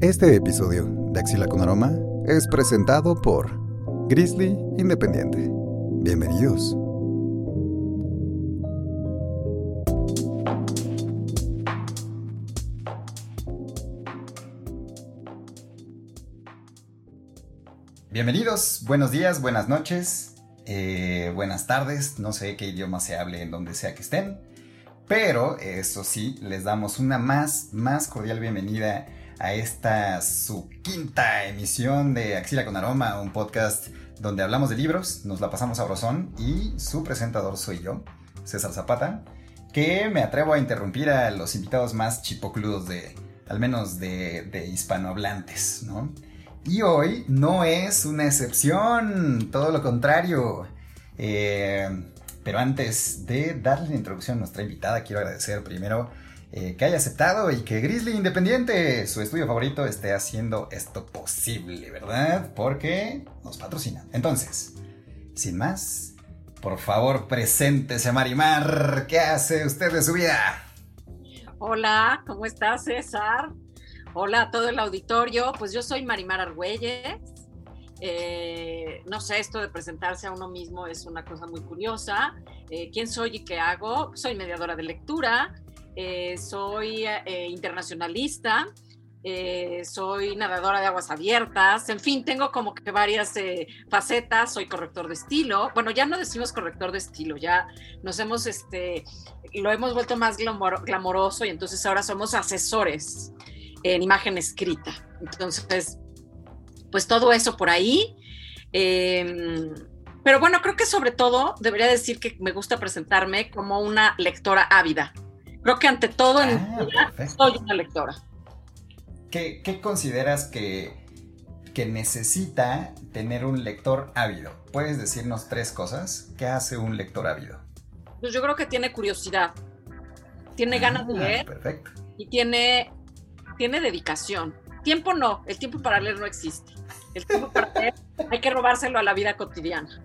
Este episodio de Axila con Aroma es presentado por Grizzly Independiente. Bienvenidos. Bienvenidos, buenos días, buenas noches, eh, buenas tardes, no sé qué idioma se hable en donde sea que estén, pero eso sí, les damos una más, más cordial bienvenida a esta su quinta emisión de Axila con Aroma, un podcast donde hablamos de libros, nos la pasamos a brozón y su presentador soy yo, César Zapata, que me atrevo a interrumpir a los invitados más chipocludos de, al menos de, de hispanohablantes, ¿no? Y hoy no es una excepción, todo lo contrario. Eh, pero antes de darle la introducción a nuestra invitada, quiero agradecer primero eh, que haya aceptado y que Grizzly Independiente, su estudio favorito, esté haciendo esto posible, ¿verdad? Porque nos patrocina. Entonces, sin más, por favor, preséntese Marimar. ¿Qué hace usted de su vida? Hola, ¿cómo estás, César? Hola a todo el auditorio. Pues yo soy Marimar Argüelles. Eh, no sé, esto de presentarse a uno mismo es una cosa muy curiosa. Eh, ¿Quién soy y qué hago? Soy mediadora de lectura, eh, soy eh, internacionalista, eh, soy nadadora de aguas abiertas, en fin, tengo como que varias facetas, soy corrector de estilo, bueno, ya no decimos corrector de estilo, ya nos hemos, este, lo hemos vuelto más glamoroso y entonces ahora somos asesores en imagen escrita. Entonces, pues todo eso por ahí. Em, pero bueno, creo que sobre todo debería decir que me gusta presentarme como una lectora ávida. Creo que ante todo en ah, soy una lectora. ¿Qué, consideras que, que necesita tener un lector ávido? ¿Puedes decirnos tres cosas? ¿Qué hace un lector ávido? Pues yo creo que tiene curiosidad, tiene ganas de ah, leer perfecto. y tiene, tiene dedicación. Tiempo no, el tiempo para leer no existe. El tiempo para leer hay que robárselo a la vida cotidiana,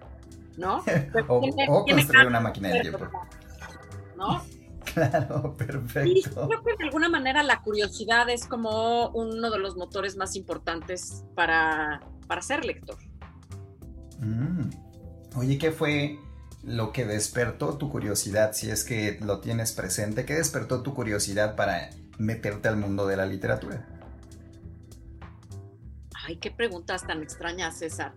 ¿no? o, construir una máquina de tiempo. ¿No? Claro, perfecto. creo que de alguna manera la curiosidad es como uno de los motores más importantes para, ser lector. Mm. Oye, ¿qué fue lo que despertó tu curiosidad? Si es que lo tienes presente, ¿qué despertó tu curiosidad para meterte al mundo de la literatura? Ay, qué preguntas tan extrañas, César.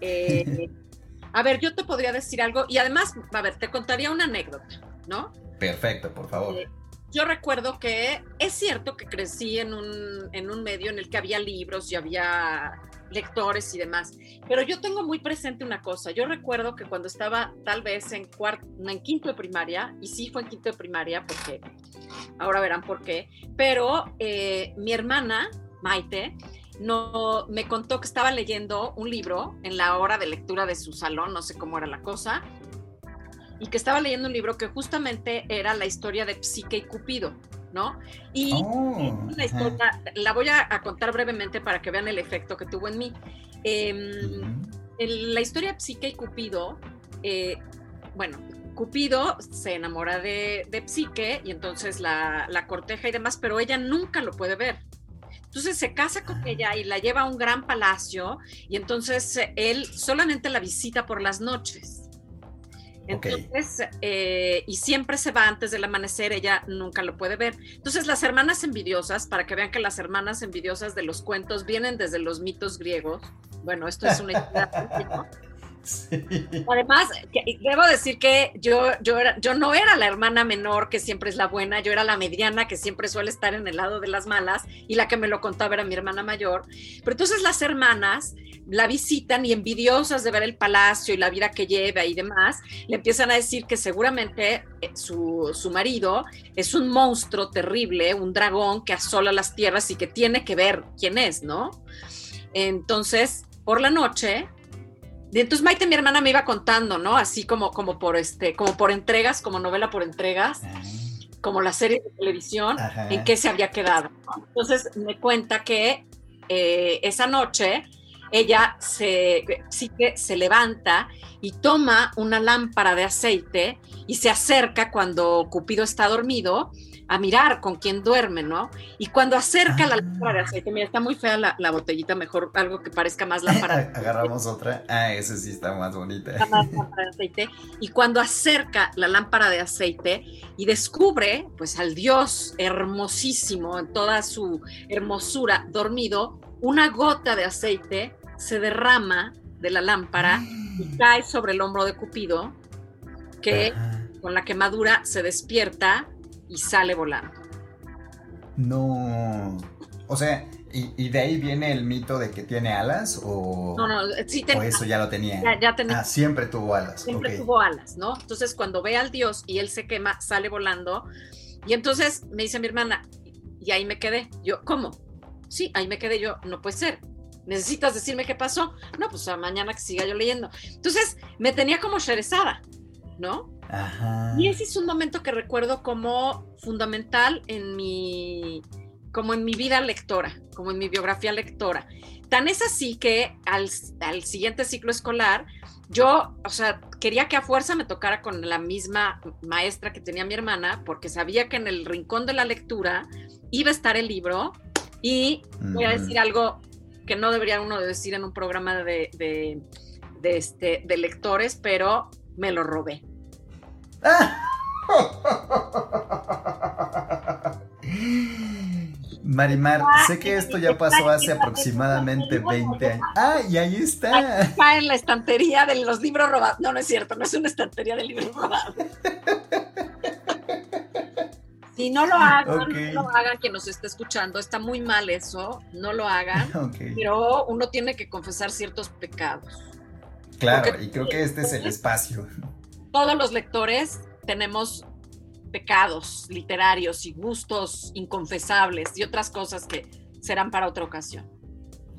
Eh, a ver, yo te podría decir algo y además, a ver, te contaría una anécdota, ¿no? Perfecto, por favor. Eh, yo recuerdo que es cierto que crecí en un, en un medio en el que había libros y había lectores y demás, pero yo tengo muy presente una cosa. Yo recuerdo que cuando estaba tal vez en, cuarto, en quinto de primaria, y sí fue en quinto de primaria, porque ahora verán por qué, pero eh, mi hermana, Maite, no, me contó que estaba leyendo un libro en la hora de lectura de su salón, no sé cómo era la cosa, y que estaba leyendo un libro que justamente era la historia de Psique y Cupido, ¿no? Y oh, la historia, la voy a, contar brevemente para que vean el efecto que tuvo en mí. Em, la historia de Psique y Cupido, eh, bueno, Cupido se enamora de, de Psique y entonces la, la, corteja y demás, pero ella nunca lo puede ver. Entonces se casa con ah. ella y la lleva a un gran palacio y entonces él solamente la visita por las noches. Entonces, eh, y siempre se va antes del amanecer, ella nunca lo puede ver. Entonces, las hermanas envidiosas, para que vean que las hermanas envidiosas de los cuentos vienen desde los mitos griegos. Bueno, esto es una idea. Además, debo decir que yo, yo, era, yo no era la hermana menor que siempre es la buena, yo era la mediana que siempre suele estar en el lado de las malas y la que me lo contaba era mi hermana mayor. Pero entonces las hermanas la visitan y envidiosas de ver el palacio y la vida que lleva y demás, le empiezan a decir que seguramente eh, su, su marido es un monstruo terrible, un dragón que asola las tierras y que tiene que ver quién es, ¿no? Entonces, por la noche, entonces Maite, mi hermana, me iba contando, ¿no? Así como, como por este, como por entregas, como novela por entregas, ah. como la serie de televisión, en qué se había quedado. Entonces me cuenta que eh, esa noche ella se, sí que se levanta y toma una lámpara de aceite y se acerca cuando Cupido está dormido a mirar con quién duerme, ¿no? Y cuando acerca la lámpara de ah. aceite, mira, está muy fea la, botellita, mejor algo que parezca más lámpara. Agarramos otra. Ah, esa sí está más bonita. Más lámpara de aceite. Y cuando acerca la lámpara de aceite y descubre, pues, al Dios hermosísimo en toda su hermosura, dormido, una gota de aceite se derrama de la lámpara y mm. cae sobre el hombro de Cupido, que con la quemadura se despierta y sale volando. No. O sea, ¿y, de ahí viene el mito de que tiene alas? ¿O, no, no, sí o eso ya lo tenía? Ya, tenía. Ah, siempre tuvo alas. Siempre tuvo alas, ¿no? Entonces, cuando ve al dios y él se quema, sale volando. Y entonces me dice mi hermana, y ahí me quedé. Yo, ¿cómo? Sí, ahí me quedé yo. No puede ser. ¿Necesitas decirme qué pasó? No, pues a mañana que siga yo leyendo. Entonces, me tenía como sherezada, ¿no? Y ese es un momento que recuerdo como fundamental en mi, como en mi vida lectora, como en mi biografía lectora. Tan es así que al, al siguiente ciclo escolar, yo, o sea, quería que a fuerza me tocara con la misma maestra que tenía mi hermana, porque sabía que en el rincón de la lectura iba a estar el libro y voy a decir algo que no debería uno decir en un programa de, de, de, este, de lectores, pero me lo robé. Marimar, sé que esto ya pasó hace aproximadamente 20 años. Ah, y ahí está. Está en la estantería de los libros robados. No, no es cierto, no es una estantería de libros robados. Si no lo hagan, no lo hagan quien nos esté escuchando. Está muy mal eso, no lo hagan. Pero uno tiene que confesar ciertos pecados. Claro, y creo que este es el espacio todos los lectores tenemos pecados literarios y gustos inconfesables y otras cosas que serán para otra ocasión.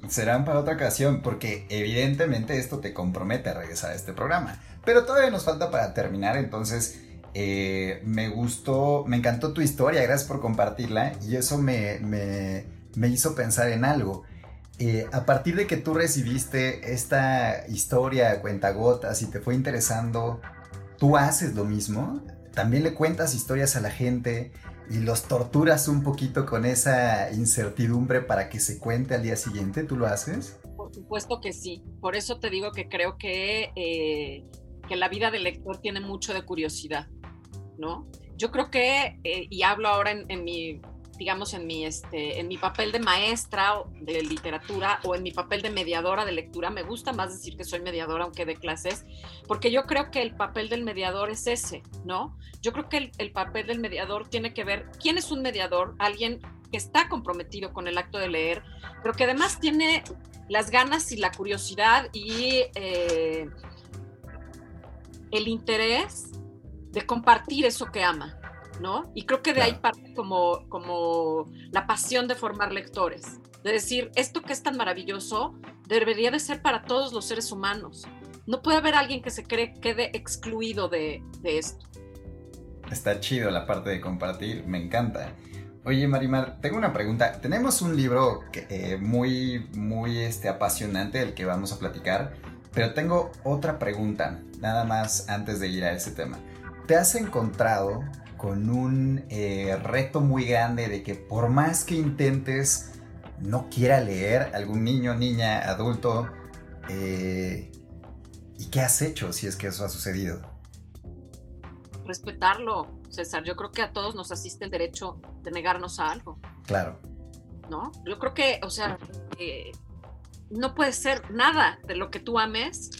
Serán para otra ocasión porque evidentemente esto te compromete a regresar a este programa. Pero todavía nos falta para terminar, entonces eh, me gustó, me encantó tu historia, gracias por compartirla y eso me, me, hizo pensar en algo. Eh, a partir de que tú recibiste esta historia, cuentagotas y te fue interesando tú haces lo mismo, también le cuentas historias a la gente y los torturas un poquito con esa incertidumbre para que se cuente al día siguiente, ¿tú lo haces? Por supuesto que sí, por eso te digo que creo que, eh, que la vida del lector tiene mucho de curiosidad, ¿no? Yo creo que, eh, y hablo ahora en mi digamos, en mi, este, en mi papel de maestra de literatura o en mi papel de mediadora de lectura, me gusta más decir que soy mediadora aunque de clases, porque yo creo que el papel del mediador es ese, ¿no? Yo creo que el, papel del mediador tiene que ver, ¿quién es un mediador? Alguien que está comprometido con el acto de leer, pero que además tiene las ganas y la curiosidad y eh, el interés de compartir eso que ama. ¿no? Y creo que de ahí parte como, como la pasión de formar lectores, de decir, esto que es tan maravilloso debería de ser para todos los seres humanos. No puede haber alguien que se cree quede excluido de, esto. Está chido la parte de compartir, me encanta. Oye, Marimar, tengo una pregunta. Tenemos un libro eh, muy, muy este, apasionante del que vamos a platicar, pero tengo otra pregunta, nada más antes de ir a ese tema. ¿Te has encontrado con un eh, reto muy grande de que por más que intentes, no quiera leer algún niño, niña, adulto. Eh, ¿Y qué has hecho si es que eso ha sucedido? Respetarlo, César. Yo creo que a todos nos asiste el derecho de negarnos a algo. Claro. ¿No? Yo creo que, o sea, eh, no puede ser nada de lo que tú ames,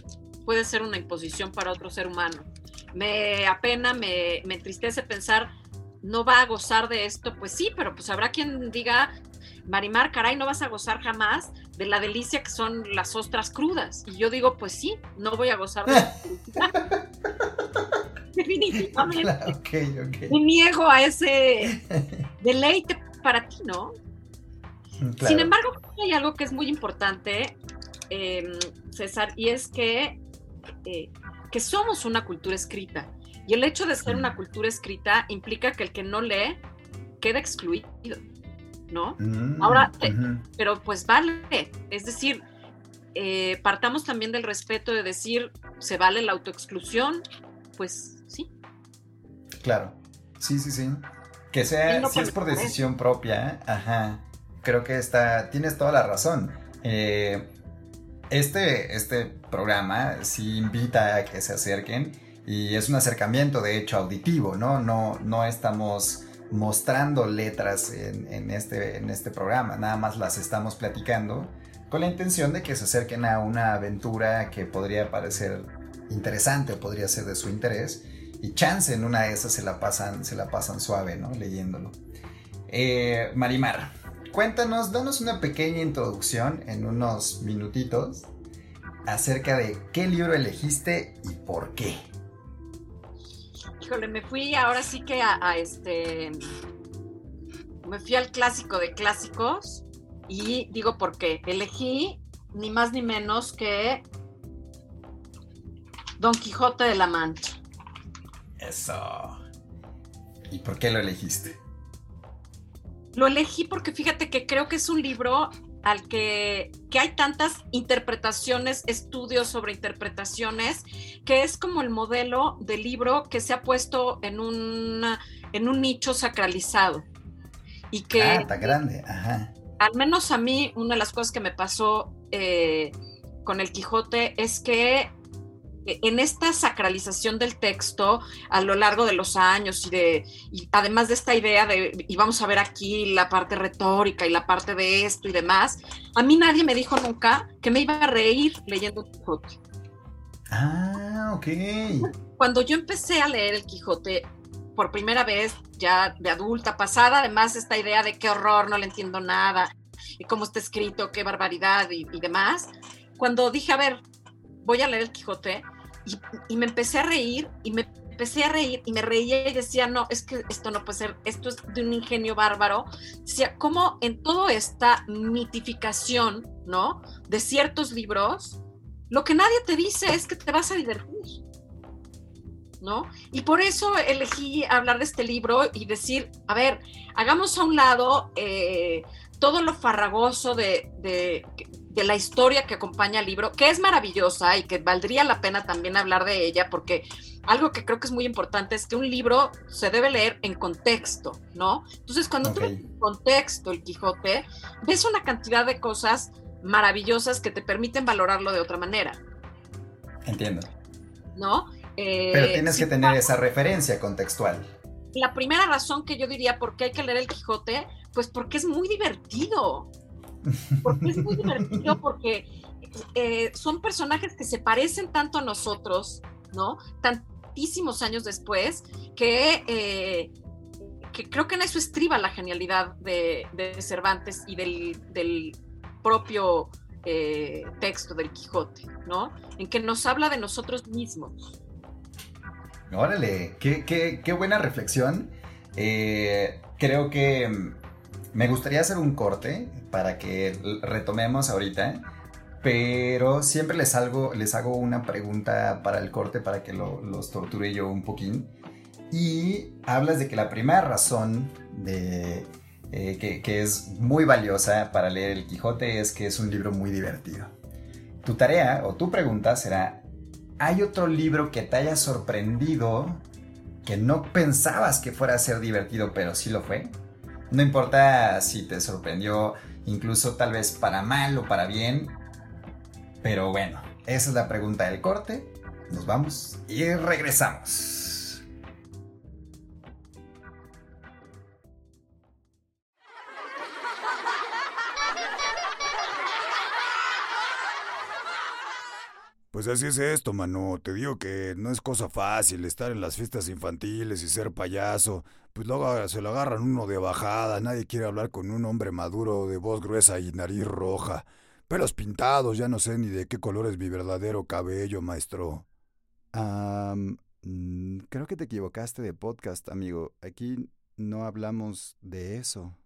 puede ser una imposición para otro ser humano me apena, me, me entristece pensar, no va a gozar de esto, pues sí, pero pues habrá quien diga, Marimar, caray, no vas a gozar jamás de la delicia que son las ostras crudas. Y yo digo, pues sí, no voy a gozar de la Definitivamente. Me niego a ese deleite para ti, ¿no? Mm, Sin embargo, hay algo que es muy importante, em, César, y es que eh, que somos una cultura escrita. Y el hecho de ser una cultura escrita implica que el que no lee queda excluido, ¿no? Mm, Ahora, pero pues vale, es decir, eh, partamos también del respeto de decir, ¿se vale la autoexclusión? Pues sí. Claro, sí, sí, sí. Que sea, si es por decisión propia, ajá, creo que está, tienes toda la razón. Eh, este, este programa sí invita a que se acerquen y es un acercamiento de hecho auditivo, ¿no? No, no estamos mostrando letras en, este, en este programa, nada más las estamos platicando con la intención de que se acerquen a una aventura que podría parecer interesante o podría ser de su interés y chance en una de esas se la pasan, se la pasan suave, ¿no? Leyéndolo. Eh, Marimar, cuéntanos, danos una pequeña introducción en unos minutitos acerca de qué libro elegiste y por qué. Híjole, me fui ahora sí que a, este. Me fui al clásico de clásicos y digo por qué. Elegí ni más ni menos que Don Quijote de la Mancha. Eso. ¿Y por qué lo elegiste? Lo elegí porque fíjate que creo que es un libro al que, hay tantas interpretaciones, estudios sobre interpretaciones, que es como el modelo de libro que se ha puesto en, en un nicho sacralizado. Y que... Ah, está grande, ajá. Al menos a mí, una de las cosas que me pasó eh, con el Quijote es que en esta sacralización del texto a lo largo de los años y de además de esta idea de y vamos a ver aquí la parte retórica y la parte de esto y demás, a mí nadie me dijo nunca que me iba a reír leyendo Quijote. Ah, ok. Cuando yo empecé a leer el Quijote por primera vez, ya de adulta, pasada además esta idea de qué horror, no le entiendo nada, y cómo está escrito, qué barbaridad y, y demás, cuando dije, a ver, voy a leer el Quijote, y, me empecé a reír y me empecé a reír y me reía y decía, no, es que esto no puede ser, esto es de un ingenio bárbaro. Decía, como en toda esta mitificación, ¿no? De ciertos libros, lo que nadie te dice es que te vas a divertir, ¿no? Y por eso elegí hablar de este libro y decir, a ver, hagamos a un lado eh, todo lo farragoso de la historia que acompaña al libro, que es maravillosa y que valdría la pena también hablar de ella, porque algo que creo que es muy importante es que un libro se debe leer en contexto, ¿no? Entonces, cuando tú ves en contexto el Quijote, ves una cantidad de cosas maravillosas que te permiten valorarlo de otra manera. Entiendo. ¿No? Pero tienes que tener esa referencia contextual. La primera razón que yo diría por qué hay que leer el Quijote, pues porque es muy divertido. Porque es muy divertido porque eh, son personajes que se parecen tanto a nosotros, ¿no? Tantísimos años después, que, eh, que creo que en eso estriba la genialidad de, Cervantes y del, propio eh, texto del Quijote, ¿no? En que nos habla de nosotros mismos. Órale, qué, qué buena reflexión. creo que me gustaría hacer un corte para que retomemos ahorita, pero siempre les hago, les hago una pregunta para el corte para que los torture yo un poquín. Y hablas de que la primera razón de, eh, que, que es muy valiosa para leer El Quijote es que es un libro muy divertido. Tu tarea o tu pregunta será, ¿hay otro libro que te haya sorprendido que no pensabas que fuera a ser divertido, pero sí lo fue? No importa si te sorprendió, incluso tal vez para mal o para bien. Pero bueno, esa es la pregunta del corte. Nos vamos y regresamos. Pues así es esto, mano. Te digo que no es cosa fácil estar en las fiestas infantiles y ser payaso. Pues luego se lo agarran uno de bajada. Nadie quiere hablar con un hombre maduro de voz gruesa y nariz roja. Pelos pintados, ya no sé ni de qué color es mi verdadero cabello, maestro. Ah, creo que te equivocaste de podcast, amigo. Aquí no hablamos de eso.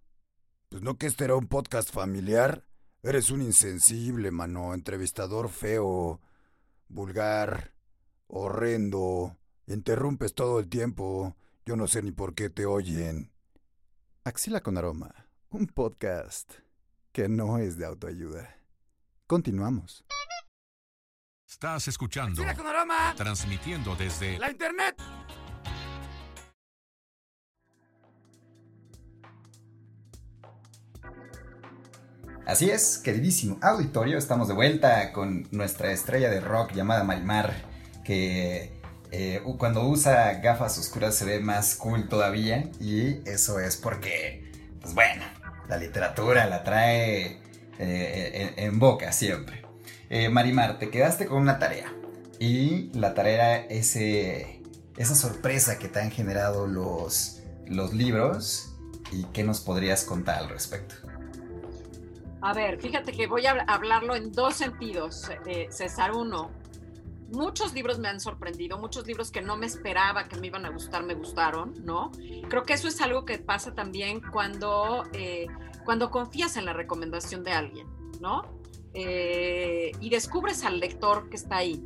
Pues no que este era un podcast familiar. Eres un insensible, mano, entrevistador feo vulgar, horrendo, interrumpes todo el tiempo, yo no sé ni por qué te oyen. Axila con aroma, un podcast que no es de autoayuda. Continuamos. Estás escuchando. Transmitiendo desde ¡La internet! Así es, queridísimo auditorio, estamos de vuelta con nuestra estrella de rock llamada Marimar, que eh, cuando usa gafas oscuras se ve más cool todavía y eso es porque, pues bueno, la literatura la trae eh, en, boca siempre. Eh, Marimar, te quedaste con una tarea y la tarea era ese, esa sorpresa que te han generado los, los libros y qué nos podrías contar al respecto. A ver, fíjate que voy a hablarlo en dos sentidos, eh, César. Uno, muchos libros me han sorprendido, muchos libros que no me esperaba que me iban a gustar, me gustaron, ¿no? Creo que eso es algo que pasa también cuando, eh, cuando confías en la recomendación de alguien, ¿no? Eh, y descubres al lector que está ahí.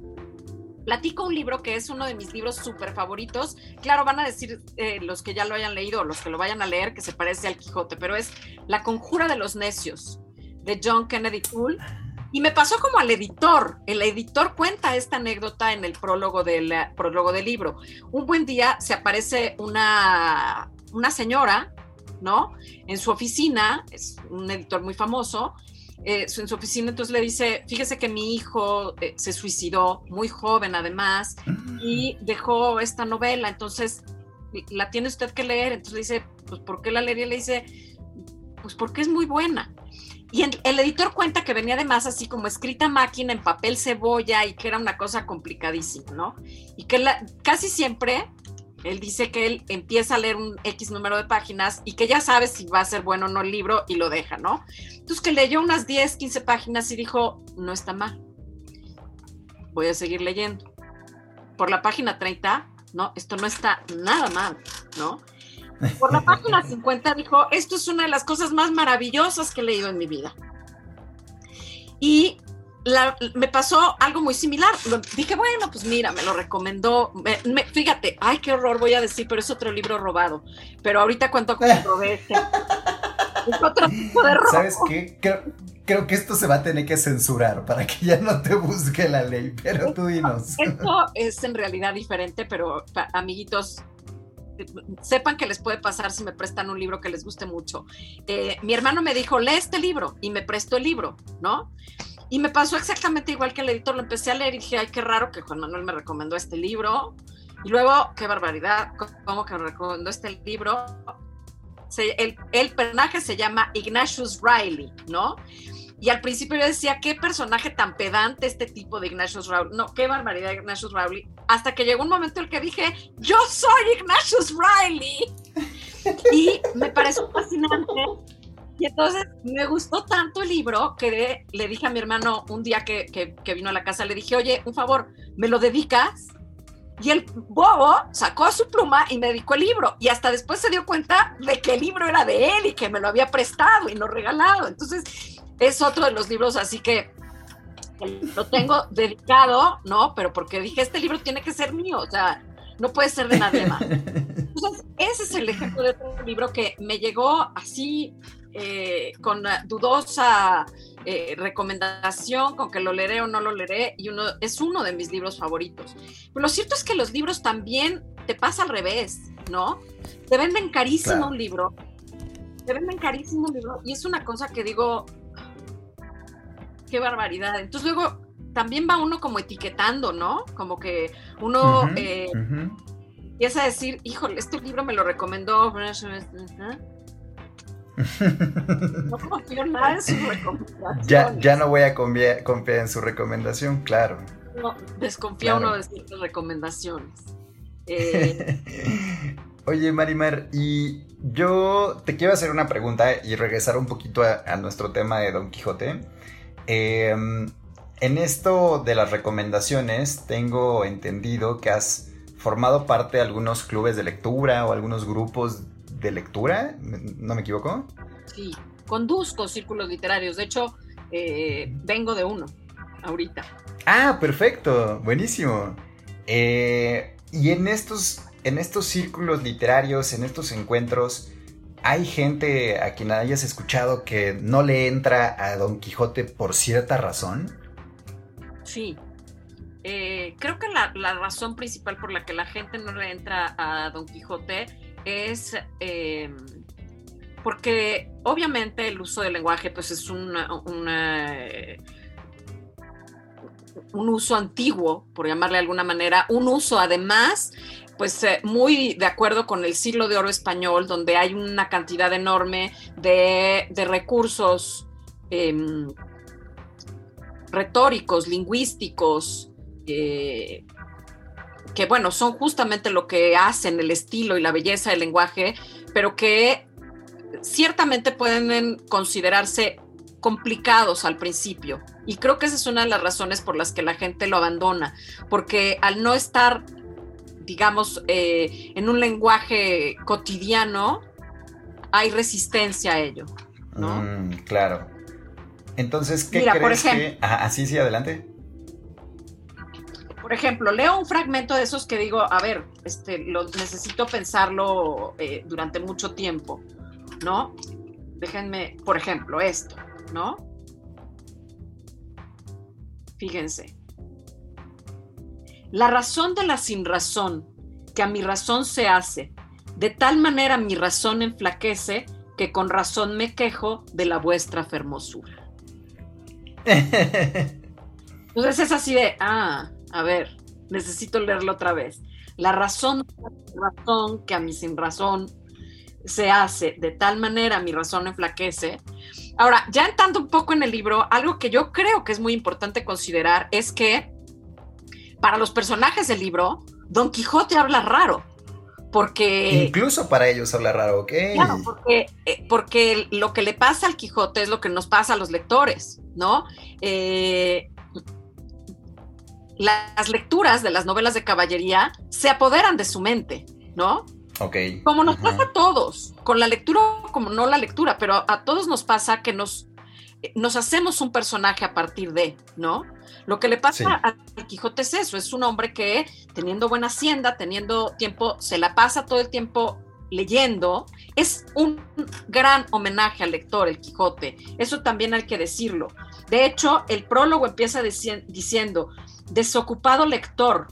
Platico un libro que es uno de mis libros súper favoritos. Claro, van a decir eh, los que ya lo hayan leído, los que lo vayan a leer, que se parece al Quijote, pero es La Conjura de los Necios de John Kennedy Toole. Y me pasó como al editor. El editor cuenta esta anécdota en el prólogo del, prólogo del libro. Un buen día se aparece una, una señora, ¿no? En su oficina, es un editor muy famoso, eh, en su oficina, entonces le dice, fíjese que mi hijo eh, se suicidó, muy joven además, y dejó esta novela, entonces la tiene usted que leer, entonces le dice, pues ¿por qué la leería? Le dice, pues porque es muy buena. Y el, editor cuenta que venía además así como escrita máquina en papel cebolla y que era una cosa complicadísima, ¿no? Y que la, casi siempre él dice que él empieza a leer un X número de páginas y que ya sabe si va a ser bueno o no el libro y lo deja, ¿no? Entonces que leyó unas 10, 15 páginas y dijo, no está mal, voy a seguir leyendo. Por la página 30, no, esto no está nada mal, ¿no? Por la página 50 dijo, esto es una de las cosas más maravillosas que he leído en mi vida. Y la, me pasó algo muy similar. Dije, bueno, pues mira, me lo recomendó. Me, me, fíjate, ay, qué horror voy a decir, pero es otro libro robado. Pero ahorita cuento cómo robé este. Es otro tipo de robo. ¿Sabes qué? Creo, creo, que esto se va a tener que censurar para que ya no te busque la ley, pero tú dinos. Esto es en realidad diferente, pero amiguitos, sepan que les puede pasar si me prestan un libro que les guste mucho. Eh, mi hermano me dijo, lee este libro, y me prestó el libro, ¿no? Y me pasó exactamente igual que el editor, lo empecé a leer y dije, ay, qué raro que Juan Manuel me recomendó este libro. Y luego, qué barbaridad, ¿cómo que me recomendó este libro? Se, el, el, personaje se llama Ignatius Riley, ¿no? Y al principio yo decía, qué personaje tan pedante este tipo de Ignatius Riley. No, qué barbaridad Ignatius Riley. Hasta que llegó un momento en el que dije, yo soy Ignatius Riley. y me pareció fascinante y entonces me gustó tanto el libro que le dije a mi hermano un día que, que, que, vino a la casa, le dije, oye, un favor, ¿me lo dedicas? Y el bobo sacó su pluma y me dedicó el libro. Y hasta después se dio cuenta de que el libro era de él y que me lo había prestado y no regalado. Entonces es otro de los libros así que lo tengo dedicado, ¿no? Pero porque dije, este libro tiene que ser mío, o sea, no puede ser de nadie más. Entonces, ese es el ejemplo de otro libro que me llegó así eh, con dudosa eh, recomendación, con que lo leeré o no lo leeré, y uno es uno de mis libros favoritos. Pero lo cierto es que los libros también te pasa al revés, ¿no? Te venden carísimo claro. un libro, te venden carísimo un libro, y es una cosa que digo, qué barbaridad. Entonces luego también va uno como etiquetando, ¿no? Como que uno uh -huh, eh, uh -huh. empieza a decir, híjole, este libro me lo recomendó. No confío nada en su recomendación. Ya, ya no voy a confiar, confiar en su recomendación, claro. No, desconfía claro. uno de sus recomendaciones. Eh... Oye, Marimar, y yo te quiero hacer una pregunta y regresar un poquito a, a nuestro tema de Don Quijote. Eh, en esto de las recomendaciones, tengo entendido que has formado parte de algunos clubes de lectura o algunos grupos de lectura, ¿no me equivoco? Sí, conduzco círculos literarios, de hecho, eh, vengo de uno ahorita. Ah, perfecto, buenísimo. Eh, y en estos, en estos círculos literarios, en estos encuentros, ¿hay gente a quien hayas escuchado que no le entra a Don Quijote por cierta razón? Sí. Eh, creo que la, razón principal por la que la gente no le entra a Don Quijote es eh, porque obviamente el uso del lenguaje pues es una, un uso antiguo, por llamarle de alguna manera, un uso además pues eh, muy de acuerdo con el siglo de oro español, donde hay una cantidad enorme de, recursos em, retóricos, lingüísticos, eh, que bueno, son justamente lo que hacen el estilo y la belleza del lenguaje, pero que ciertamente pueden considerarse complicados al principio. Y creo que esa es una de las razones por las que la gente lo abandona, porque al no estar, digamos, eh, en un lenguaje cotidiano, hay resistencia a ello. ¿no? Mm, claro. Entonces, ¿qué crees que...? así, sí, adelante. Por ejemplo, leo un fragmento de esos que digo, a ver, este, lo, necesito pensarlo eh, durante mucho tiempo, ¿no? Déjenme, por ejemplo, esto, ¿no? Fíjense. La razón de la sin razón, que a mi razón se hace, de tal manera mi razón enflaquece, que con razón me quejo de la vuestra fermosura. Entonces es así de, ah, a ver, necesito leerlo otra vez. La razón, razón que a mí sin razón se hace de tal manera mi razón enflaquece. Ahora, ya entrando un poco en el libro, algo que yo creo que es muy importante considerar es que para los personajes del libro, Don Quijote habla raro. Porque. Incluso para ellos habla raro, ¿ok? Claro, porque, eh, porque lo que le pasa al Quijote es lo que nos pasa a los lectores, ¿no? Eh, las lecturas de las novelas de caballería se apoderan de su mente, ¿no? Ok. Como nos pasa a todos, con la lectura como no la lectura, pero a todos nos pasa que nos, nos hacemos un personaje a partir de, ¿no? Lo que le pasa a Quijote es eso, es un hombre que teniendo buena hacienda, teniendo tiempo, se la pasa todo el tiempo leyendo, es un gran homenaje al lector, el Quijote. Eso también hay que decirlo. De hecho, el prólogo empieza diciendo, Desocupado lector,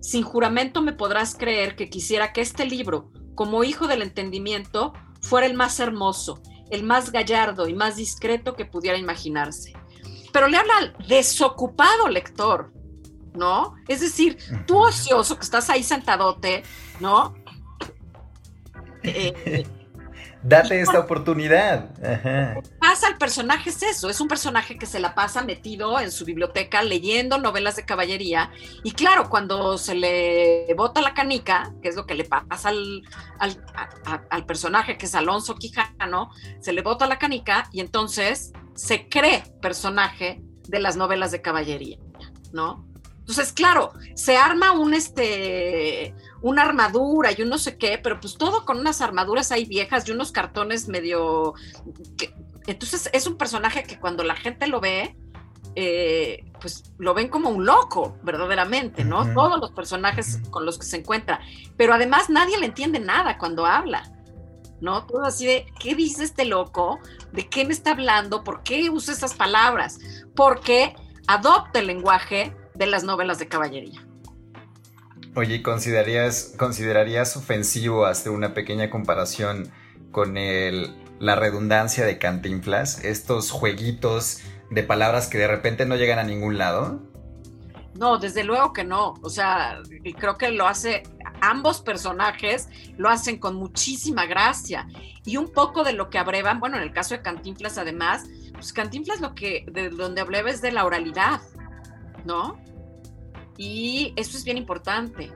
sin juramento me podrás creer que quisiera que este libro, como hijo del entendimiento, fuera el más hermoso, el más gallardo y más discreto que pudiera imaginarse. Pero le habla al desocupado lector, ¿no? Es decir, tú ocioso que estás ahí sentadote, ¿no? Eh, Date esta oportunidad. Pasa el personaje es eso, es un personaje que se la pasa metido en su biblioteca leyendo novelas de caballería y claro, cuando se le bota la canica, que es lo que le pasa al, al, personaje que es Alonso Quijano, se le bota la canica y entonces se cree personaje de las novelas de caballería, ¿no? Entonces, claro, se arma un este una armadura y un no sé qué, pero pues todo con unas armaduras ahí viejas y unos cartones medio... Entonces es un personaje que cuando la gente lo ve, eh, pues lo ven como un loco, verdaderamente, ¿no? Todos los personajes con los que se encuentra. Pero además nadie le entiende nada cuando habla, ¿no? Todo así de, ¿qué dice este loco? ¿De qué me está hablando? ¿Por qué usa esas palabras? Porque adopta el lenguaje de las novelas de caballería. Oye, ¿considerarías, ¿considerarías ofensivo hacer una pequeña comparación con el, la redundancia de Cantinflas? Estos jueguitos de palabras que de repente no llegan a ningún lado. No, desde luego que no. O sea, creo que lo hace, ambos personajes lo hacen con muchísima gracia. Y un poco de lo que abrevan, bueno, en el caso de Cantinflas además, pues Cantinflas lo que, de donde abreva es de la oralidad, ¿no? Y eso es bien importante.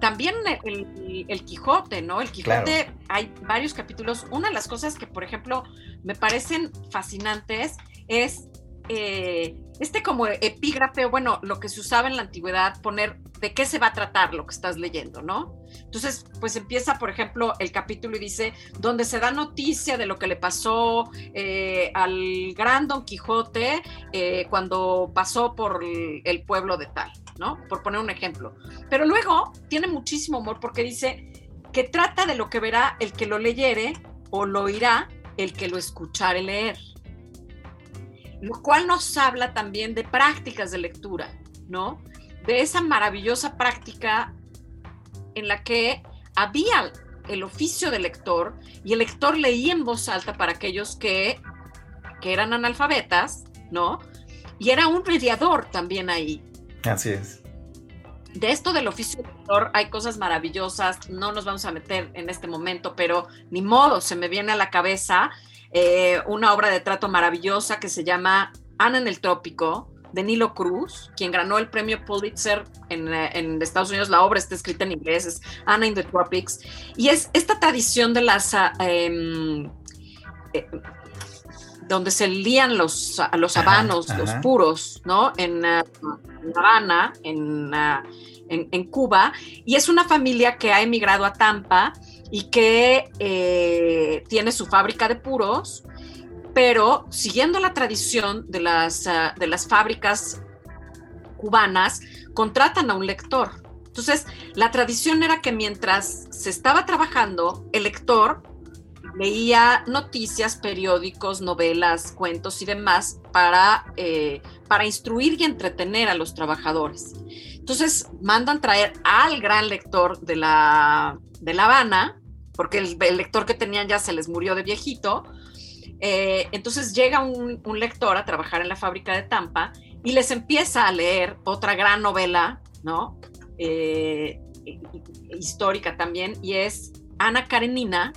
También el, Quijote, ¿no? El Quijote, hay varios capítulos. Una de las cosas que, por ejemplo, me parecen fascinantes es eh, este como epígrafe, bueno, lo que se usaba en la antigüedad, poner de qué se va a tratar lo que estás leyendo, ¿no? Entonces, pues empieza, por ejemplo, el capítulo y dice, donde se da noticia de lo que le pasó eh, al gran Don Quijote eh, cuando pasó por el pueblo de tal, ¿no? Por poner un ejemplo. Pero luego tiene muchísimo humor porque dice, que trata de lo que verá el que lo leyere o lo oirá el que lo escuchare leer. Lo cual nos habla también de prácticas de lectura, ¿no? De esa maravillosa práctica en la que había el oficio del lector y el lector leía en voz alta para aquellos que, que eran analfabetas, ¿no? Y era un mediador también ahí. Así es. De esto del oficio del lector hay cosas maravillosas, no nos vamos a meter en este momento, pero ni modo, se me viene a la cabeza eh, una obra de trato maravillosa que se llama Ana en el Trópico, de Nilo Cruz, quien ganó el premio Pulitzer en, eh, en, Estados Unidos. La obra está escrita en inglés, es Anna in the Tropics. Y es esta tradición de las... eh, donde se lían los, los habanos, los puros, ¿no? En, uh, en Habana, en, uh, en, en, Cuba. Y es una familia que ha emigrado a Tampa y que eh, tiene su fábrica de puros pero siguiendo la tradición de las, uh, de las fábricas cubanas, contratan a un lector. Entonces, la tradición era que mientras se estaba trabajando, el lector leía noticias, periódicos, novelas, cuentos y demás para, eh, para instruir y entretener a los trabajadores. Entonces, mandan traer al gran lector de La, de la Habana, porque el, el lector que tenían ya se les murió de viejito, eh, entonces llega un, un, lector a trabajar en la fábrica de Tampa y les empieza a leer otra gran novela, ¿no? Eh, histórica también, y es Ana Karenina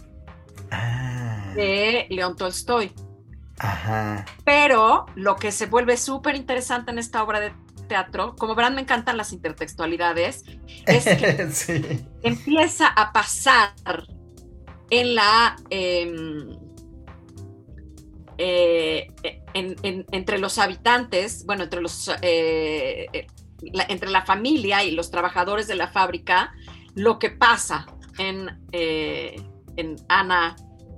ah. de León Tolstoy. Ajá. Pero lo que se vuelve súper interesante en esta obra de teatro, como verán, me encantan las intertextualidades, es que sí. empieza a pasar en la... Eh, eh, en, en, entre los habitantes, bueno, entre los eh, la, entre la familia y los trabajadores de la fábrica, lo que pasa en, eh, en Ana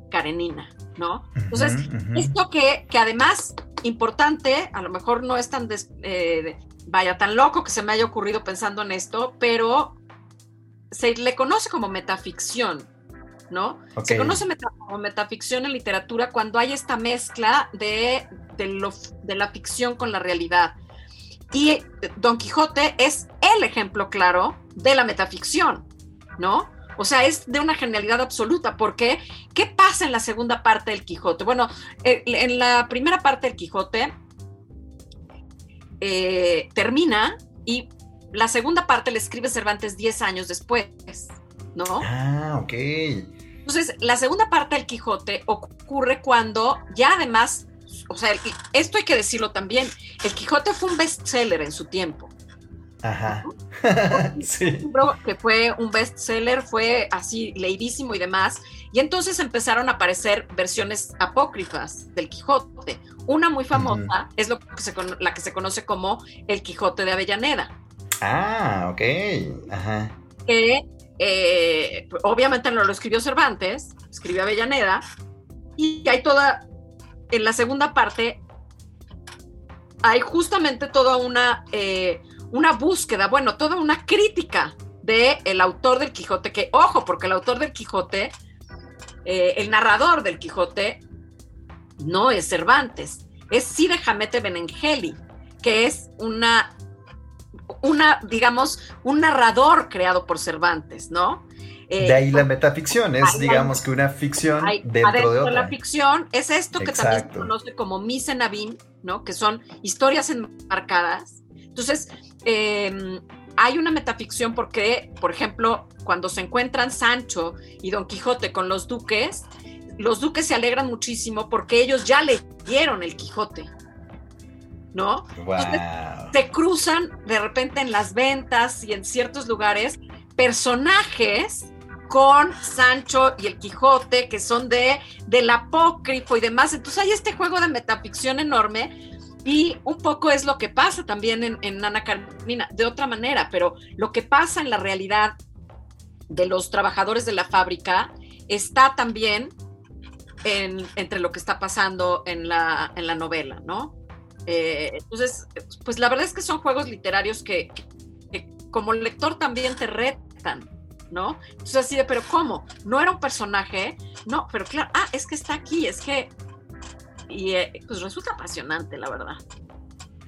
Karenina, ¿no? Entonces, uh -huh, uh -huh. esto que, que, además, importante, a lo mejor no es tan, des, vaya, tan loco que se me haya ocurrido pensando en esto, pero se le conoce como metaficción, ¿no? Okay. Se conoce meta, como metaficción en literatura cuando hay esta mezcla de, de, lo, de, la ficción con la realidad. Y Don Quijote es el ejemplo claro de la metaficción, ¿no? O sea, es de una genialidad absoluta, porque ¿qué pasa en la segunda parte del Quijote? Bueno, eh, en la primera parte del Quijote eh, termina y la segunda parte le escribe Cervantes 10 años después, ¿no? Ah, ok. Entonces, la segunda parte del Quijote ocurre cuando ya además, o sea, esto hay que decirlo también, el Quijote fue un bestseller en su tiempo. Ajá. sí. Un libro que fue un bestseller, fue así leidísimo y demás. Y entonces empezaron a aparecer versiones apócrifas del Quijote. Una muy famosa uh -huh. es lo que se, la que se conoce como El Quijote de Avellaneda. Ah, ok. Ajá. Que eh, obviamente no lo escribió Cervantes, escribió Avellaneda, y hay toda, en la segunda parte, hay justamente toda una, eh, una búsqueda, bueno, toda una crítica del el autor del Quijote, que, ojo, porque el autor del Quijote, eh, el narrador del Quijote, no es Cervantes, es Cide Hamete Benengeli, que es una una, digamos, un narrador creado por Cervantes, ¿no? Eh, de ahí la metaficción, es digamos que una ficción hay, dentro de otra. la ficción es esto que Exacto. también se conoce como Misenabim, ¿no? Que son historias enmarcadas. Entonces, eh, hay una metaficción porque, por ejemplo, cuando se encuentran Sancho y Don Quijote con los duques, los duques se alegran muchísimo porque ellos ya leyeron el Quijote. ¿No? Wow. Entonces, se cruzan de repente en las ventas y en ciertos lugares personajes con Sancho y el Quijote, que son de del apócrifo y demás. Entonces hay este juego de metaficción enorme y un poco es lo que pasa también en, en Ana Carmina, de otra manera, pero lo que pasa en la realidad de los trabajadores de la fábrica está también en, entre lo que está pasando en la, en la novela, ¿no? Eh, entonces, pues la verdad es que son juegos literarios que, como lector también te retan, ¿no? Entonces así de, pero ¿cómo? ¿No era un personaje? No, pero claro, ah, es que está aquí, es que... Y eh, pues resulta apasionante, la verdad.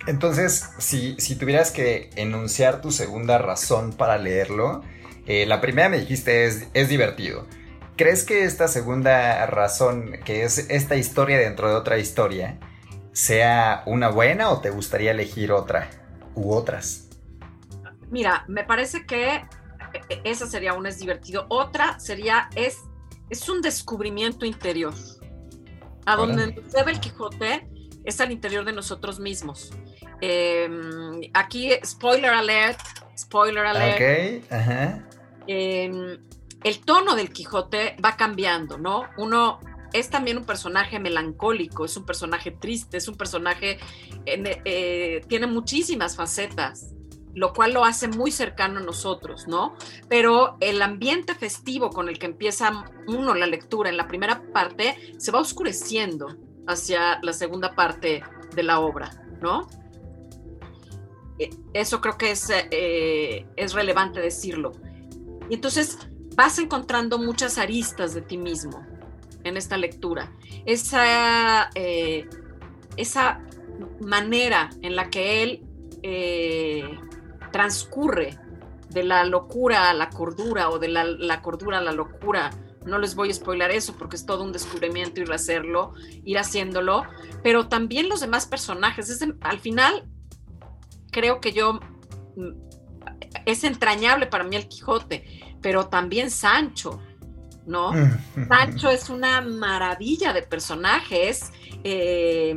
Entonces, si, si tuvieras que enunciar tu segunda razón para leerlo, eh, la primera me dijiste es, es divertido. ¿Crees que esta segunda razón, que es esta historia dentro de otra historia, sea una buena o te gustaría elegir otra u otras? Mira, me parece que e, e, esa sería una es divertido. Otra sería es, es un descubrimiento interior. A donde se ve el Quijote es al interior de nosotros mismos. Em, aquí, spoiler alert, spoiler alert. Ok, ajá. Em, el tono del Quijote va cambiando, ¿no? Uno es también un personaje melancólico, es un personaje triste, es un personaje, eh, tiene muchísimas facetas, lo cual lo hace muy cercano a nosotros, ¿no? Pero el ambiente festivo con el que empieza uno la lectura en la primera parte se va oscureciendo hacia la segunda parte de la obra, ¿no? E, eso creo que es, eh, es relevante decirlo. Y entonces vas encontrando muchas aristas de ti mismo en esta lectura. Esa, eh, esa manera en la que él eh, transcurre de la locura a la cordura o de la, cordura a la locura. No les voy a spoilar eso porque es todo un descubrimiento ir hacerlo, ir haciéndolo, pero también los demás personajes. al final, creo que yo mm, es entrañable para mí el Quijote pero también Sancho, ¿no? Sancho es una maravilla de personajes. Eh,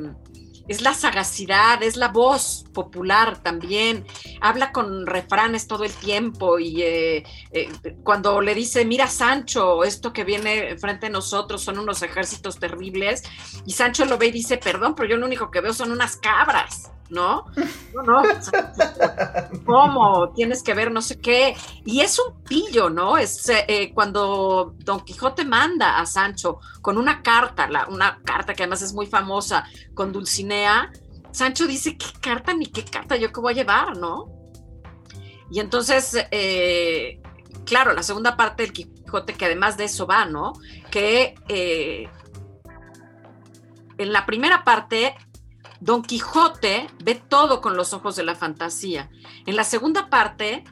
es la sagacidad, es la voz popular también, habla con refranes todo el tiempo y eh, eh, cuando le dice, mira Sancho, esto que viene frente a nosotros son unos ejércitos terribles, y Sancho lo ve y dice, perdón, pero yo lo único que veo son unas cabras. ¿No? No, no. ¿Cómo? Tienes que ver no sé qué. Y es un pillo, ¿no? Es eh, cuando Don Quijote manda a Sancho con una carta, una carta que además es muy famosa, con Dulcinea, Sancho dice, ¿qué carta ni qué carta yo que voy a llevar, no? Y entonces, eh, claro, la segunda parte del Quijote, que además de eso va, ¿no? Que eh, en la primera parte Don Quijote ve todo con los ojos de la fantasía. En la segunda parte,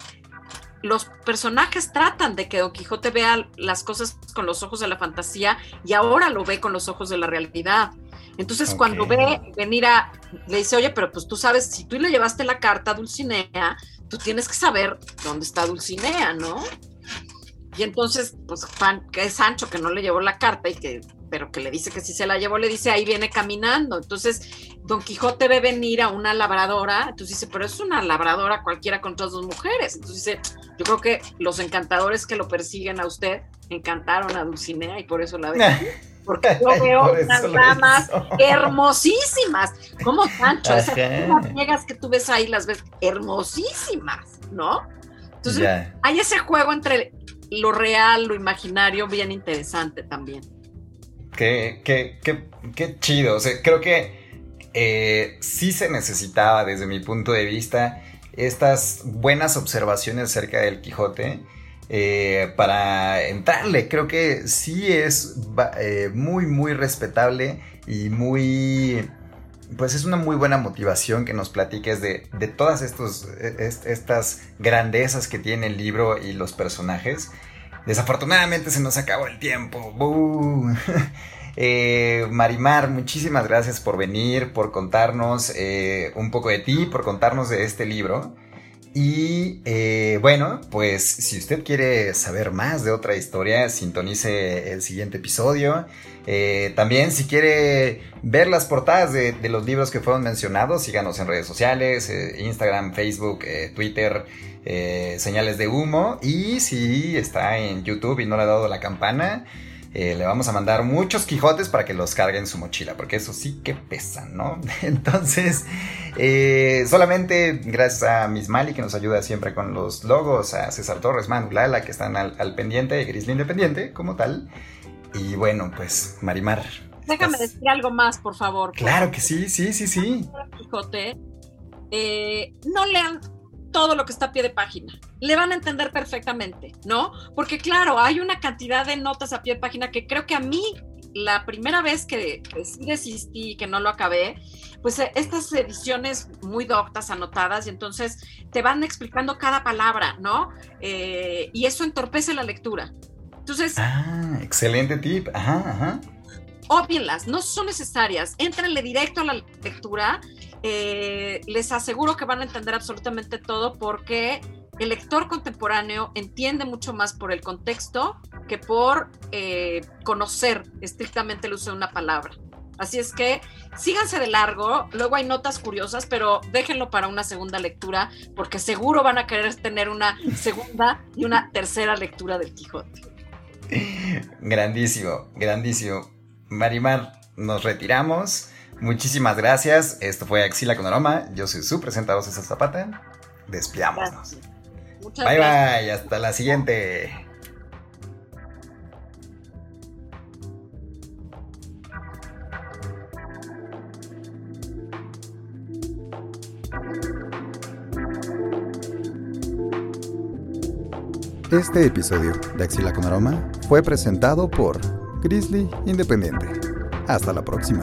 los personajes tratan de que Don Quijote vea las cosas con los ojos de la fantasía y ahora lo ve con los ojos de la realidad. Entonces, cuando ve venir a, le dice, oye, pero pues tú sabes, si tú le llevaste la carta a Dulcinea, tú tienes que saber dónde está Dulcinea, ¿no? Y entonces, pues que es Sancho que no le llevó la carta y que pero que le dice que si se la llevó, le dice, ahí viene caminando. Entonces, Don Quijote ve venir a una labradora, entonces dice, pero es una labradora cualquiera con todas dos mujeres. Entonces dice, yo creo que los encantadores que lo persiguen a usted encantaron a Dulcinea y por eso la ven. Porque yo veo unas damas hermosísimas, como Sancho, esas ciegas que tú ves ahí las ves hermosísimas, ¿no? Entonces, hay ese juego entre lo real, lo imaginario, bien interesante también. Qué, qué, qué, qué chido. O sea, creo que eh, sí se necesitaba, desde mi punto de vista, estas buenas observaciones acerca del Quijote. Eh, para entrarle, creo que sí es eh, muy, muy respetable y muy pues es una muy buena motivación que nos platiques de, todas estos, estas grandezas que tiene el libro y los personajes. Desafortunadamente se nos acabó el tiempo. Eh, Marimar, muchísimas gracias por venir, por contarnos eh, un poco de ti, por contarnos de este libro. Y eh, bueno, pues si usted quiere saber más de otra historia, sintonice el siguiente episodio. también si quiere ver las portadas de, los libros que fueron mencionados, síganos en redes sociales, Instagram, Facebook, Twitter. Señales de humo. Y si está en YouTube y no le ha dado la campana, eh, le vamos a mandar muchos Quijotes para que los cargue en su mochila, porque eso sí que pesan, ¿no? Entonces, eh, solamente gracias a Miss Mali que nos ayuda siempre con los logos, a César Torres, Manu Lala que están al, pendiente, de Grizzly Independiente como tal. Y bueno, pues Marimar. Déjame decir algo más, por favor. Claro que sí, sí, sí, sí. Quijote, no lean todo lo que está a pie de página. le van a entender perfectamente, ¿no? Porque claro, hay una cantidad de notas a pie de página que creo que a mí, la primera vez que, sí desistí, que no lo acabé, pues eh, estas ediciones muy doctas, anotadas, y entonces te van explicando cada palabra, ¿no? Eh, y eso entorpece la lectura. Entonces... Ah, excelente tip. Ajá, ajá. Óbvienlas, no son necesarias. Éntrenle directo a la lectura. Eh, les aseguro que van a entender absolutamente todo porque el lector contemporáneo entiende mucho más por el contexto que por eh, conocer estrictamente el uso de una palabra. Así es que síganse de largo, luego hay notas curiosas, pero déjenlo para una segunda lectura, porque seguro van a querer tener una segunda y una tercera lectura del Quijote. Grandísimo, grandísimo. Marimar, nos retiramos. Muchísimas gracias. Esto fue Axila con Aroma. Yo soy su presentador César Zapata. Despidámonos bye bye, hasta la siguiente. Este episodio de Axila con Aroma fue presentado por Grizzly Independiente. Hasta la próxima.